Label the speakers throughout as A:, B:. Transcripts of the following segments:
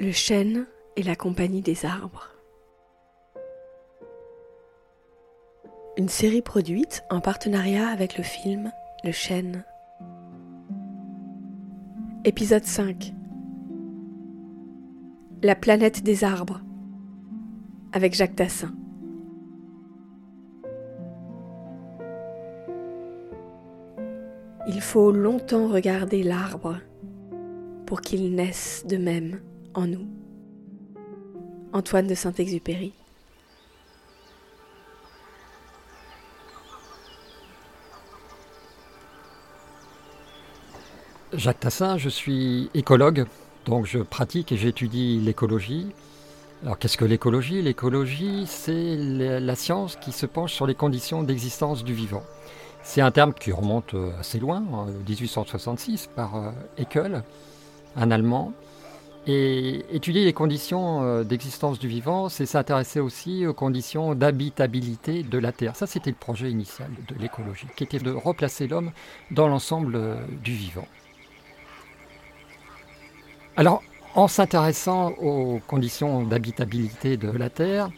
A: Le chêne et la compagnie des arbres. Une série produite en partenariat avec le film Le chêne. Épisode 5. La planète des arbres. Avec Jacques Tassin. Il faut longtemps regarder l'arbre pour qu'il naisse de même en nous. Antoine de Saint-Exupéry.
B: Jacques Tassin, je suis écologue, donc je pratique et j'étudie l'écologie. Alors qu'est-ce que l'écologie? L'écologie, c'est la science qui se penche sur les conditions d'existence du vivant. C'est un terme qui remonte assez loin, en 1866, par Haeckel, un Allemand. Et étudier les conditions euh, d'existence du vivant, c'est s'intéresser aussi aux conditions d'habitabilité de la Terre. Ça, c'était le projet initial de l'écologie, qui était de replacer l'homme dans l'ensemble euh, du vivant. Alors, en s'intéressant aux conditions d'habitabilité de la Terre,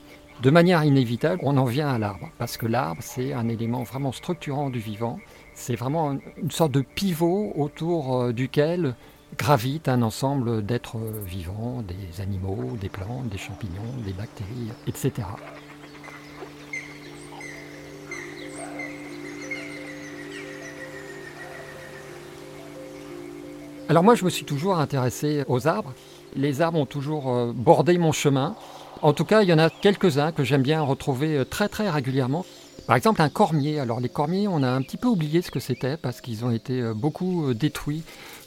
B: de manière inévitable, on en vient à l'arbre, parce que l'arbre, c'est un élément vraiment structurant du vivant. C'est vraiment une sorte de pivot autour euh, duquel gravite un ensemble d'êtres vivants, des animaux, des plantes, des champignons, des bactéries, etc. Alors moi, je me suis toujours intéressé aux arbres. Les arbres ont toujours euh, bordé mon chemin. En tout cas, il y en a quelques-uns que j'aime bien retrouver euh, très très régulièrement. Par exemple, un cormier. Alors les cormiers, on a un petit peu oublié ce que c'était parce qu'ils ont été euh, beaucoup détruits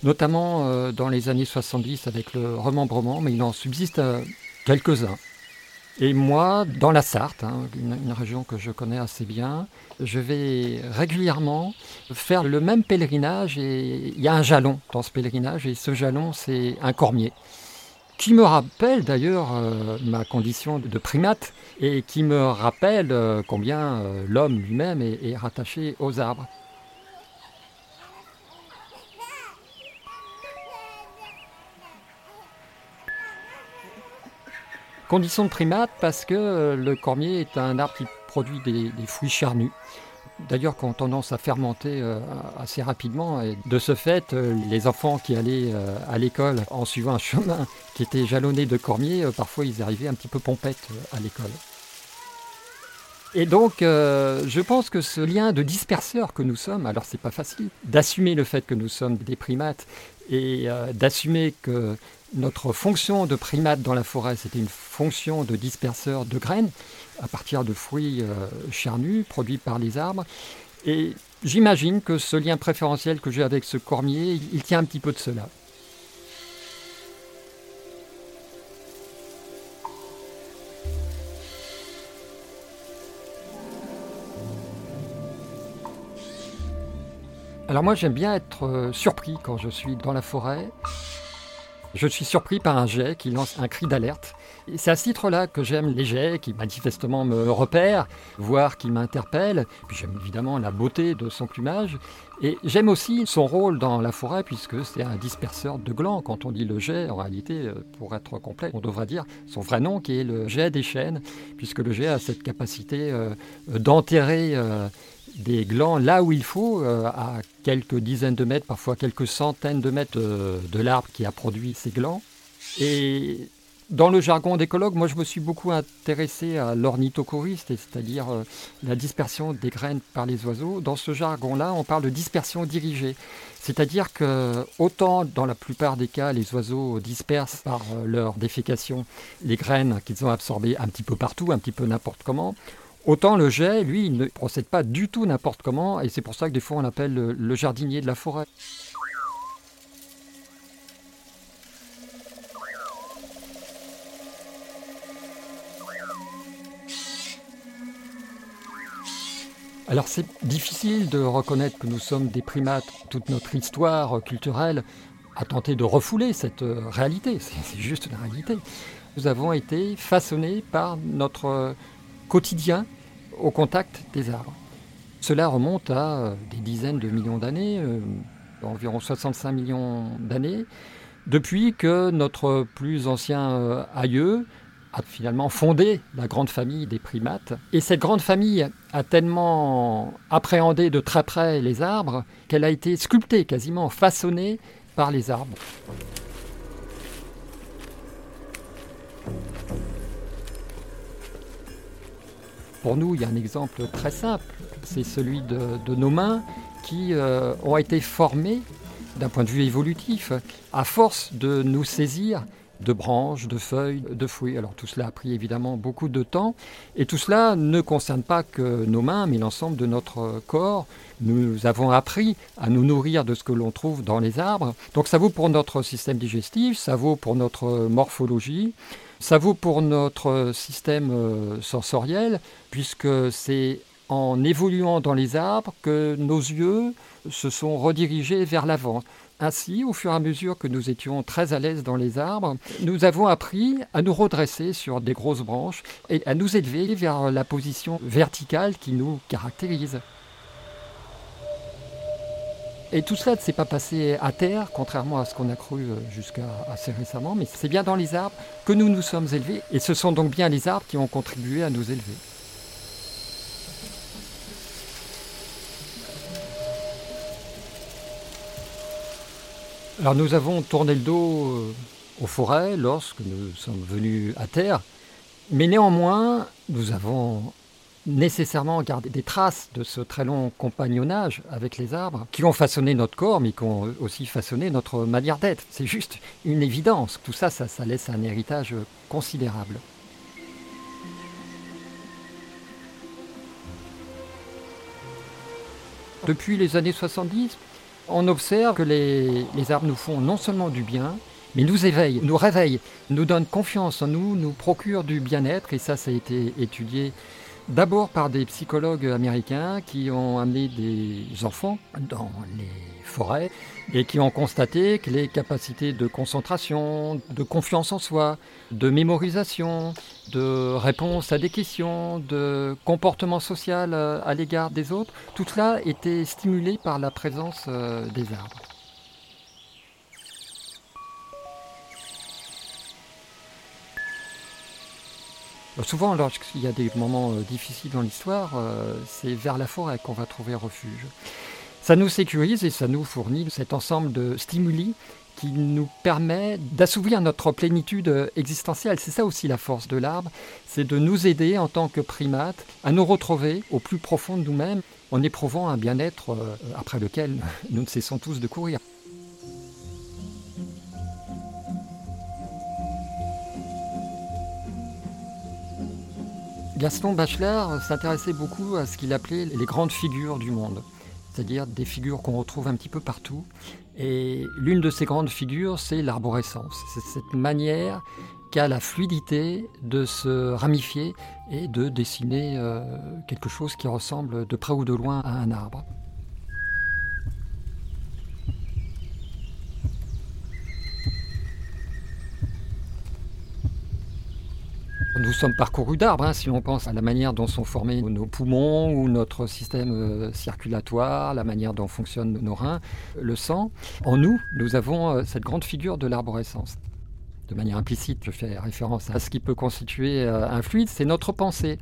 B: notamment euh, dans les années 70 avec le remembrement, mais il en subsiste euh, quelques-uns. Et moi, dans la Sarthe, hein, une, région que je connais assez bien, je vais régulièrement faire le même pèlerinage et il y a un jalon dans ce pèlerinage et ce jalon, c'est un cormier qui me rappelle d'ailleurs euh, ma condition de primate et qui me rappelle combien l'homme lui-même est rattaché aux arbres. Condition de primate parce que euh, le cormier est un arbre qui produit des, fruits charnus. D'ailleurs, qui ont tendance à fermenter euh, assez rapidement. De ce fait, euh, les enfants qui allaient à l'école en suivant un chemin qui était jalonné de cormiers, parfois ils arrivaient un petit peu pompettes à l'école. Et donc, je pense que ce lien de disperseur que nous sommes, alors c'est pas facile d'assumer le fait que nous sommes des primates et d'assumer que notre fonction de primate dans la forêt, c'était une fonction de disperseur de graines à partir de fruits euh, charnus produits par les arbres. Et j'imagine que ce lien préférentiel que j'ai avec ce cormier, il tient un petit peu de cela. Alors moi j'aime bien être euh, surpris quand je suis dans la forêt. Je suis surpris par un jet qui lance un cri d'alerte. C'est à ce titre-là que j'aime les jets qui manifestement me repèrent, voire qui m'interpellent. Puis j'aime évidemment la beauté de son plumage. Et j'aime aussi son rôle dans la forêt puisque c'est un disperseur de glands. Quand on dit le jet, en réalité, euh, pour être complet, on devrait dire son vrai nom qui est le jet des chênes, puisque le jet a cette capacité euh, d'enterrer euh, des glands là où il faut, euh, à quelques dizaines de mètres, parfois quelques centaines de mètres euh, de l'arbre qui a produit ces glands. Et dans le jargon d'écologue, moi je me suis beaucoup intéressé à l'ornithochoriste, c'est-à-dire euh, la dispersion des graines par les oiseaux. Dans ce jargon-là, on parle de dispersion dirigée. C'est-à-dire que autant dans la plupart des cas, les oiseaux dispersent par leur défécation les graines qu'ils ont absorbées un petit peu partout, un petit peu n'importe comment, Autant le jet, lui, il ne procède pas du tout n'importe comment, et c'est pour ça que des fois on l'appelle le, jardinier de la forêt. Alors c'est difficile de reconnaître que nous sommes des primates. Toute notre histoire culturelle a tenté de refouler cette réalité. C'est juste la réalité. Nous avons été façonnés par notre quotidien au contact des arbres. Cela remonte à euh, des dizaines de millions d'années, euh, environ 65 millions d'années, depuis que notre plus ancien euh, aïeux a finalement fondé la grande famille des primates. Et cette grande famille a tellement appréhendé de très près les arbres qu'elle a été sculptée, quasiment façonnée par les arbres. Pour nous, il y a un exemple très simple, c'est celui de, nos mains qui euh, ont été formées d'un point de vue évolutif à force de nous saisir de branches, de feuilles, de fruits. Alors tout cela a pris évidemment beaucoup de temps et tout cela ne concerne pas que nos mains mais l'ensemble de notre corps. Nous avons appris à nous nourrir de ce que l'on trouve dans les arbres. Donc ça vaut pour notre système digestif, ça vaut pour notre morphologie, ça vaut pour notre système euh, sensoriel puisque c'est en évoluant dans les arbres que nos yeux se sont redirigés vers l'avant. Ainsi, au fur et à mesure que nous étions très à l'aise dans les arbres, nous avons appris à nous redresser sur des grosses branches et à nous élever vers la position verticale qui nous caractérise. Et tout cela ne s'est pas passé à terre, contrairement à ce qu'on a cru euh, jusqu'à assez récemment, mais c'est bien dans les arbres que nous nous sommes élevés, et ce sont donc bien les arbres qui ont contribué à nous élever. Alors nous avons tourné le dos euh, aux forêts lorsque nous sommes venus à terre, mais néanmoins nous avons nécessairement gardé des traces de ce très long compagnonnage avec les arbres qui ont façonné notre corps mais qui ont aussi façonné notre manière d'être. C'est juste une évidence. Tout ça, ça, laisse un héritage considérable. Depuis les années 70, on observe que les, arbres nous font non seulement du bien, mais nous éveillent, nous réveillent, nous donnent confiance en nous, nous procurent du bien-être, et ça, ça a été étudié d'abord par des psychologues américains qui ont amené des enfants dans les forêts et qui ont constaté que les capacités de concentration, de confiance en soi, de mémorisation, de réponse à des questions, de comportement social euh, à l'égard des autres, tout cela était stimulé par la présence euh, des arbres. Souvent, lorsqu'il y a des moments euh, difficiles dans l'histoire, c'est vers la forêt qu'on va trouver refuge. Ça nous sécurise et ça nous fournit cet ensemble de stimuli qui nous permet d'assouvir notre plénitude existentielle. C'est ça aussi la force de l'arbre, c'est de nous aider en tant que primates à nous retrouver au plus profond de nous-mêmes en éprouvant un bien-être euh, après lequel nous ne cessons tous de courir. Gaston Bachelard s'intéressait beaucoup à ce qu'il appelait les grandes figures du monde c'est-à-dire des figures qu'on retrouve un petit peu partout. Et l'une de ces grandes figures, c'est l'arborescence. C'est cette manière qu'a la fluidité de se ramifier et de dessiner euh, quelque chose qui ressemble de près ou de loin à un arbre. Nous sommes parcourus d'arbres, hein, si on pense à la manière dont sont formés nos poumons ou notre système euh, circulatoire, la manière dont fonctionnent nos reins, le sang. En nous, nous avons euh, cette grande figure de l'arborescence. De manière implicite, je fais référence à ce qui peut constituer euh, un fluide, c'est notre pensée.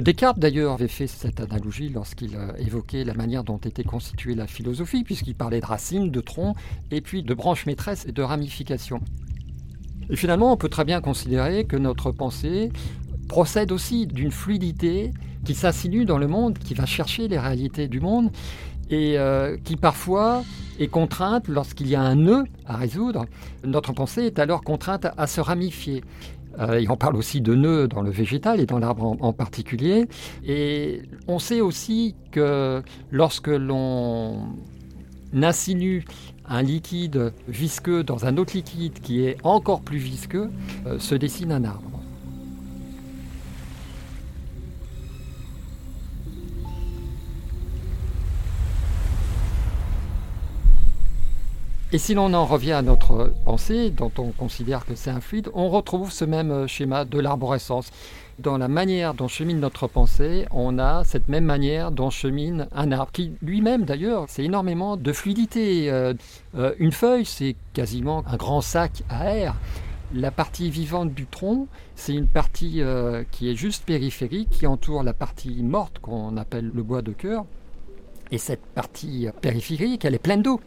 B: Descartes d'ailleurs avait fait cette analogie lorsqu'il évoquait la manière dont était constituée la philosophie, puisqu'il parlait de racines, de troncs, et puis de branches maîtresses et de ramifications. Et finalement, on peut très bien considérer que notre pensée procède aussi d'une fluidité qui s'insinue dans le monde, qui va chercher les réalités du monde et euh, qui parfois est contrainte lorsqu'il y a un nœud à résoudre. Notre pensée est alors contrainte à se ramifier. Euh, et on parle aussi de nœuds dans le végétal et dans l'arbre en, en, particulier. Et on sait aussi que lorsque l'on insinue un liquide visqueux dans un autre liquide qui est encore plus visqueux, euh, se dessine un arbre. Et si l'on en revient à notre pensée, dont on considère que c'est un fluide, on retrouve ce même schéma de l'arborescence. Dans la manière dont chemine notre pensée, on a cette même manière dont chemine un arbre, qui lui-même d'ailleurs, c'est énormément de fluidité. Euh, euh, une feuille, c'est quasiment un grand sac à air. La partie vivante du tronc, c'est une partie euh, qui est juste périphérique, qui entoure la partie morte qu'on appelle le bois de cœur. Et cette partie périphérique, elle est pleine d'eau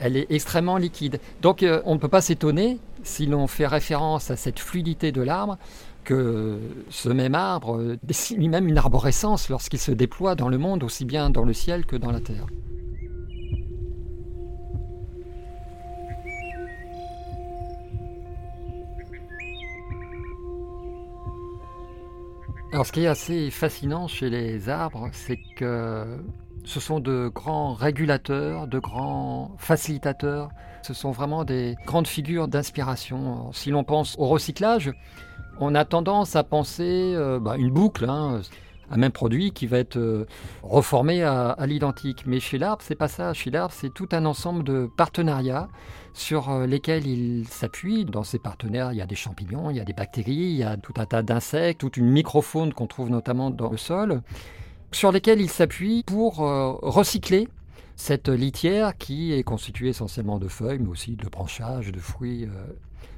B: elle est extrêmement liquide. Donc euh, on ne peut pas s'étonner, si l'on fait référence à cette fluidité de l'arbre, que ce même arbre euh, dessine lui-même une arborescence lorsqu'il se déploie dans le monde, aussi bien dans le ciel que dans la terre. Alors ce qui est assez fascinant chez les arbres, c'est que ce sont de grands régulateurs, de grands facilitateurs. Ce sont vraiment des grandes figures d'inspiration. Si l'on pense au recyclage, on a tendance à penser euh, bah, une boucle, hein, un même produit qui va être euh, reformé à, l'identique. Mais chez l'arbre, c'est pas ça. Chez l'arbre, c'est tout un ensemble de partenariats sur euh, lesquels il s'appuie. Dans ces partenaires, il y a des champignons, il y a des bactéries, il y a tout un tas d'insectes, toute une microfaune qu'on trouve notamment dans le sol sur lesquels il s'appuie pour euh, recycler cette litière qui est constituée essentiellement de feuilles, mais aussi de branchages, de fruits. Euh.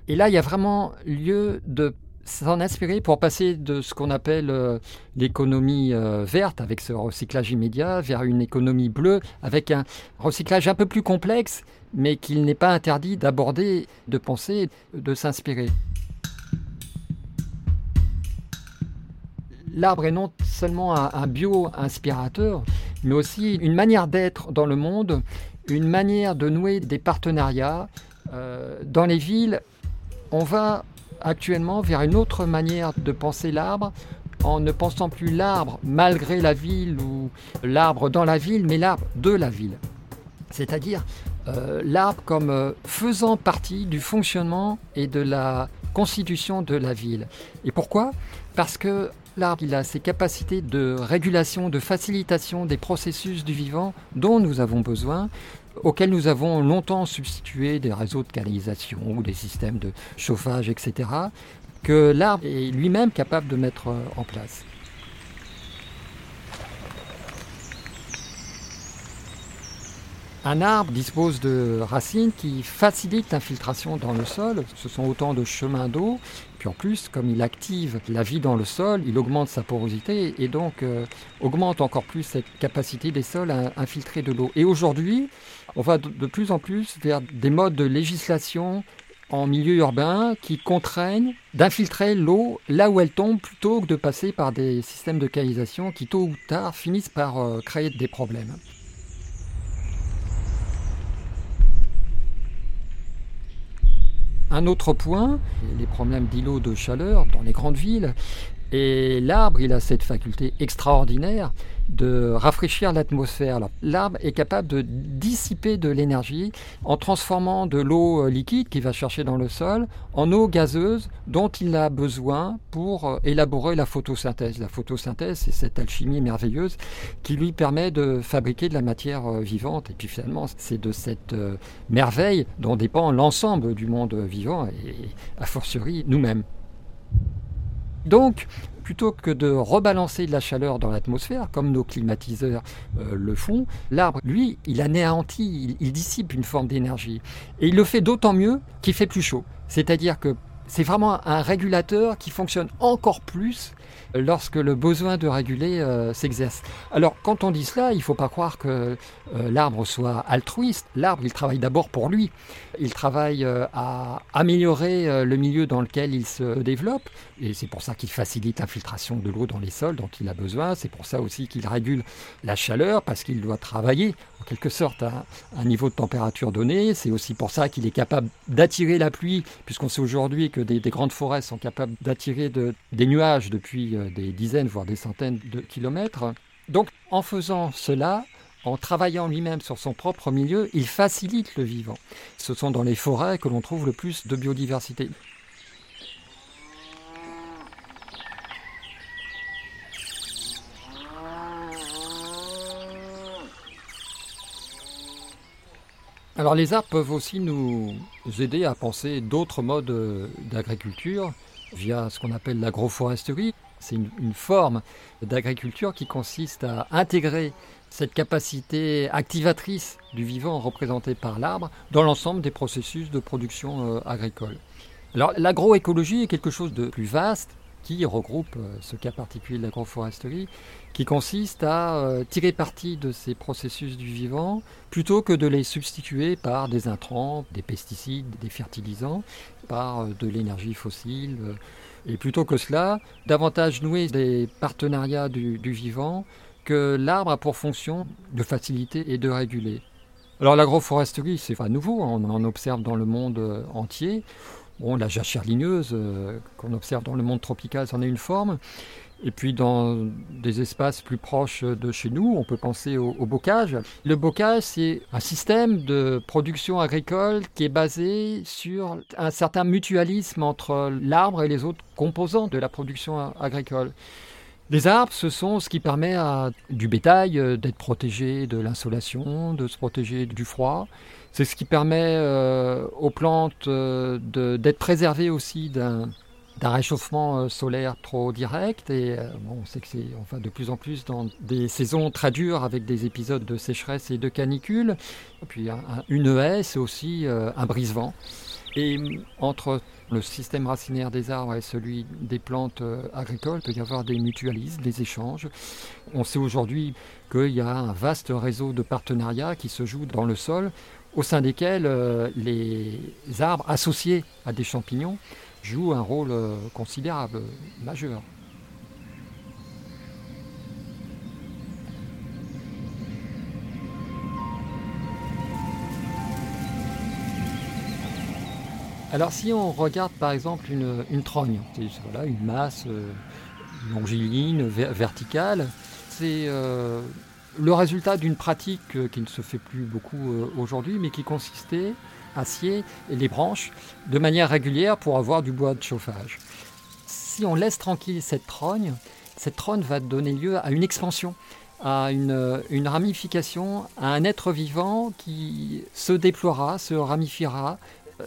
B: Et là, il y a vraiment lieu de s'en inspirer pour passer de ce qu'on appelle euh, l'économie verte avec ce recyclage immédiat vers une économie bleue avec un recyclage un peu plus complexe, mais qu'il n'est pas interdit d'aborder, de penser, de s'inspirer. L'arbre est non seulement un, bio-inspirateur, mais aussi une manière d'être dans le monde, une manière de nouer des partenariats. Euh, dans les villes, on va actuellement vers une autre manière de penser l'arbre, en ne pensant plus l'arbre malgré la ville ou l'arbre dans la ville, mais l'arbre de la ville. C'est-à-dire euh, l'arbre comme euh, faisant partie du fonctionnement et de la constitution de la ville. Et pourquoi? Parce que L'arbre, a ses capacités de régulation, de facilitation des processus du vivant dont nous avons besoin, auxquels nous avons longtemps substitué des réseaux de canalisation ou des systèmes de chauffage, etc., que l'arbre est lui-même capable de mettre euh, en place. Un arbre dispose de racines qui facilitent l'infiltration dans le sol. Ce sont autant de chemins d'eau. Puis en plus, comme il active la vie dans le sol, il augmente sa porosité et donc euh, augmente encore plus cette capacité des sols à infiltrer de l'eau. Et aujourd'hui, on va de plus en plus vers des modes de législation en milieu urbain qui contraignent d'infiltrer l'eau là où elle tombe plutôt que de passer par des systèmes de canalisation qui tôt ou tard finissent par euh, créer des problèmes. Un autre point, les problèmes d'îlots de chaleur dans les grandes villes. Et l'arbre, il a cette faculté extraordinaire de rafraîchir l'atmosphère. L'arbre est capable de dissiper de l'énergie en transformant de l'eau euh, liquide qu'il va chercher dans le sol en eau gazeuse dont il a besoin pour euh, élaborer la photosynthèse. La photosynthèse, c'est cette alchimie merveilleuse qui lui permet de fabriquer de la matière euh, vivante. Et puis finalement, c'est de cette merveille dont dépend l'ensemble du monde vivant et a fortiori nous-mêmes. Donc, plutôt que de rebalancer de la chaleur dans l'atmosphère, comme nos climatiseurs euh, le font, l'arbre, lui, il anéantit, il dissipe une forme d'énergie. Et il le fait d'autant mieux qu'il fait plus chaud. C'est-à-dire que c'est vraiment un régulateur qui fonctionne encore plus lorsque le besoin de réguler euh, s'exerce. Alors quand on dit cela, il ne faut pas croire que euh, l'arbre soit altruiste. L'arbre, il travaille d'abord pour lui. Il travaille euh, à améliorer le milieu dans lequel il se développe. Et c'est pour ça qu'il facilite l'infiltration de l'eau dans les sols dont il a besoin. C'est pour ça aussi qu'il régule la chaleur, parce qu'il doit travailler en quelque sorte à un niveau de température donné. C'est aussi pour ça qu'il est capable d'attirer la pluie, puisqu'on sait aujourd'hui que des, grandes forêts sont capables d'attirer des nuages depuis des dizaines, voire des centaines de kilomètres. Donc en faisant cela, en travaillant lui-même sur son propre milieu, il facilite le vivant. Ce sont dans les forêts que l'on trouve le plus de biodiversité. Les arbres peuvent aussi nous aider à penser d'autres modes euh, d'agriculture via ce qu'on appelle l'agroforesterie. C'est une, forme d'agriculture qui consiste à intégrer cette capacité activatrice du vivant représentée par l'arbre dans l'ensemble des processus de production euh, agricole. L'agroécologie est quelque chose de plus vaste qui regroupe euh, ce cas particulier de l'agroforesterie, qui consiste à euh, tirer parti de ces processus du vivant plutôt que de les substituer par des intrants, des pesticides, des fertilisants, par euh, de l'énergie fossile. Et plutôt que cela, davantage nouer des partenariats du, vivant que l'arbre a pour fonction de faciliter et de réguler. Alors l'agroforesterie, c'est pas nouveau, on en observe dans le monde entier. Bon, la jachère ligneuse euh, qu'on observe dans le monde tropical, c'en est une forme. Et puis dans des espaces plus proches de chez nous, on peut penser au, bocage. Le bocage, c'est un système de production agricole qui est basé sur un certain mutualisme entre l'arbre et les autres composants de la production agricole. Les arbres, ce sont ce qui permet à du bétail euh, d'être protégé de l'insolation, de se protéger du froid. C'est ce qui permet euh, aux plantes euh, d'être préservées aussi d'un réchauffement solaire trop direct. Et bon, on sait que c'est enfin, de plus en plus dans des saisons très dures avec des épisodes de sécheresse et de canicule. Et puis une haie, c'est aussi un brise-vent. Et entre le système racinaire des arbres et celui des plantes euh, agricoles, il peut y avoir des mutualismes, des échanges. On sait aujourd'hui qu'il y a un vaste réseau de partenariats qui se jouent dans le sol, au sein desquels euh, les arbres associés à des champignons jouent un rôle euh, considérable, majeur. Alors si on regarde par exemple une, trogne, c'est voilà, une masse euh, verticale, c'est euh, le résultat d'une pratique euh, qui ne se fait plus beaucoup aujourd'hui, mais qui consistait à scier les branches de manière régulière pour avoir du bois de chauffage. Si on laisse tranquille cette trogne, cette trogne va donner lieu à une expansion à une, une, ramification, à un être vivant qui se déploiera, se ramifiera,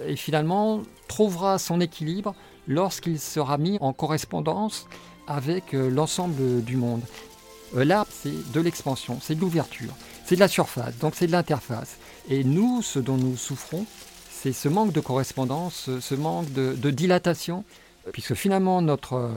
B: et finalement trouvera son équilibre lorsqu'il sera mis en correspondance avec euh, l'ensemble du monde. Euh, l'arbre, c'est de l'expansion, c'est de l'ouverture, c'est de la surface, donc c'est de l'interface. Et nous, ce dont nous souffrons, c'est ce manque de correspondance, ce manque de, dilatation, puisque finalement notre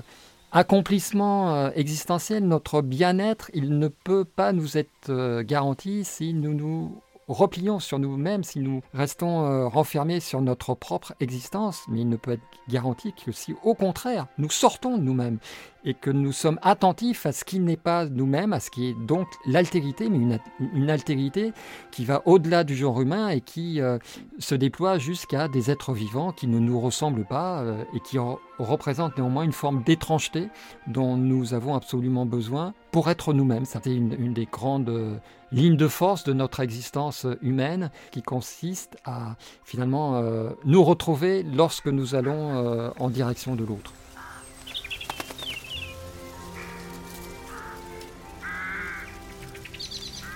B: accomplissement euh, existentiel, notre bien-être, il ne peut pas nous être garanti si nous nous replions sur nous-mêmes, si nous restons euh, renfermés sur notre propre existence, mais il ne peut être garanti que si au contraire nous sortons de nous-mêmes et que nous sommes attentifs à ce qui n'est pas nous-mêmes, à ce qui est donc l'altérité, mais une, altérité qui va au-delà du genre humain et qui euh, se déploie jusqu'à des êtres vivants qui ne nous ressemblent pas euh, et qui représentent néanmoins une forme d'étrangeté dont nous avons absolument besoin pour être nous-mêmes. C'était une, une, des grandes euh, lignes de force de notre existence humaine qui consiste à finalement nous retrouver lorsque nous allons en direction de l'autre.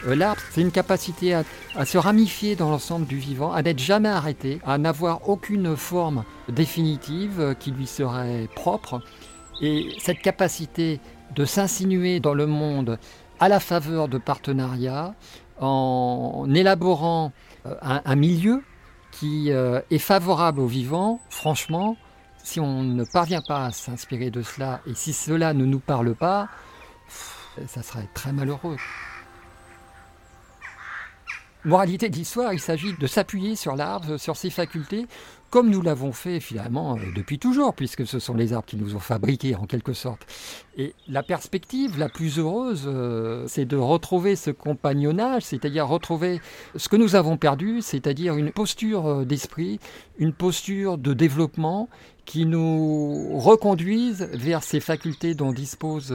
B: Euh, l'arbre, c'est une capacité à, se ramifier dans l'ensemble du vivant, à n'être jamais arrêté, à n'avoir aucune forme définitive qui lui serait propre. Et cette capacité de s'insinuer dans le monde à la faveur de partenariats, en élaborant euh, un, milieu qui euh, est favorable au vivant, franchement, si on ne parvient pas à s'inspirer de cela et si cela ne nous parle pas, ça serait très malheureux. Moralité d'histoire, il s'agit de s'appuyer sur l'arbre, sur ses facultés, comme nous l'avons fait finalement euh, depuis toujours, puisque ce sont les arbres qui nous ont fabriqués en quelque sorte. Et la perspective la plus heureuse, euh, c'est de retrouver ce compagnonnage, c'est-à-dire retrouver ce que nous avons perdu, c'est-à-dire une posture euh, d'esprit, une posture de développement qui nous reconduise vers ces facultés dont disposent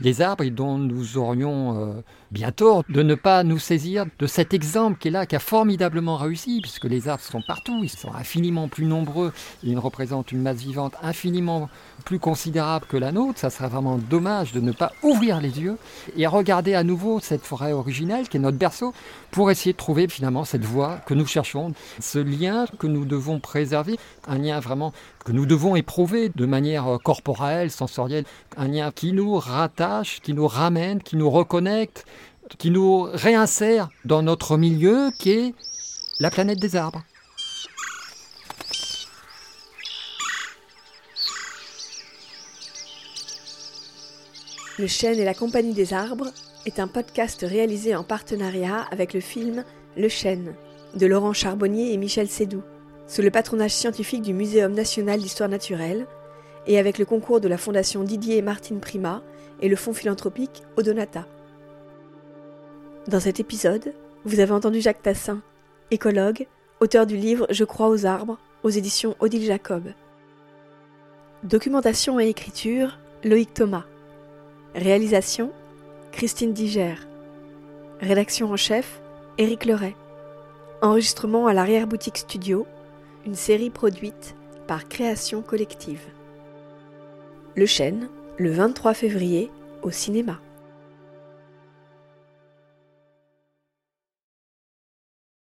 B: les arbres et dont nous aurions bien tort de ne pas nous saisir de cet exemple qui est là, qui a formidablement réussi, puisque les arbres sont partout, ils sont infiniment plus nombreux, ils représentent une masse vivante infiniment plus considérable que la nôtre. Ça serait vraiment dommage de ne pas ouvrir les yeux et regarder à nouveau cette forêt originelle qui est notre berceau pour essayer de trouver finalement cette voie que nous cherchons, ce lien que nous devons préserver, un lien vraiment que nous devons éprouver de manière corporelle, sensorielle, un lien qui nous rattache, qui nous ramène, qui nous reconnecte, qui nous réinsère dans notre milieu qui est la planète des arbres.
A: Le chêne et la compagnie des arbres est un podcast réalisé en partenariat avec le film Le chêne de Laurent Charbonnier et Michel Sédou, sous le patronage scientifique du Muséum national d'histoire naturelle et avec le concours de la Fondation Didier et Martine Prima et le fonds philanthropique Odonata. Dans cet épisode, vous avez entendu Jacques Tassin, écologue, auteur du livre Je crois aux arbres aux éditions Odile Jacob. Documentation et écriture, Loïc Thomas. Réalisation, Christine Diger. Rédaction en chef, Éric Leray. Enregistrement à l'arrière-boutique studio, une série produite par Création Collective. Le Chêne, le 23 février, au cinéma.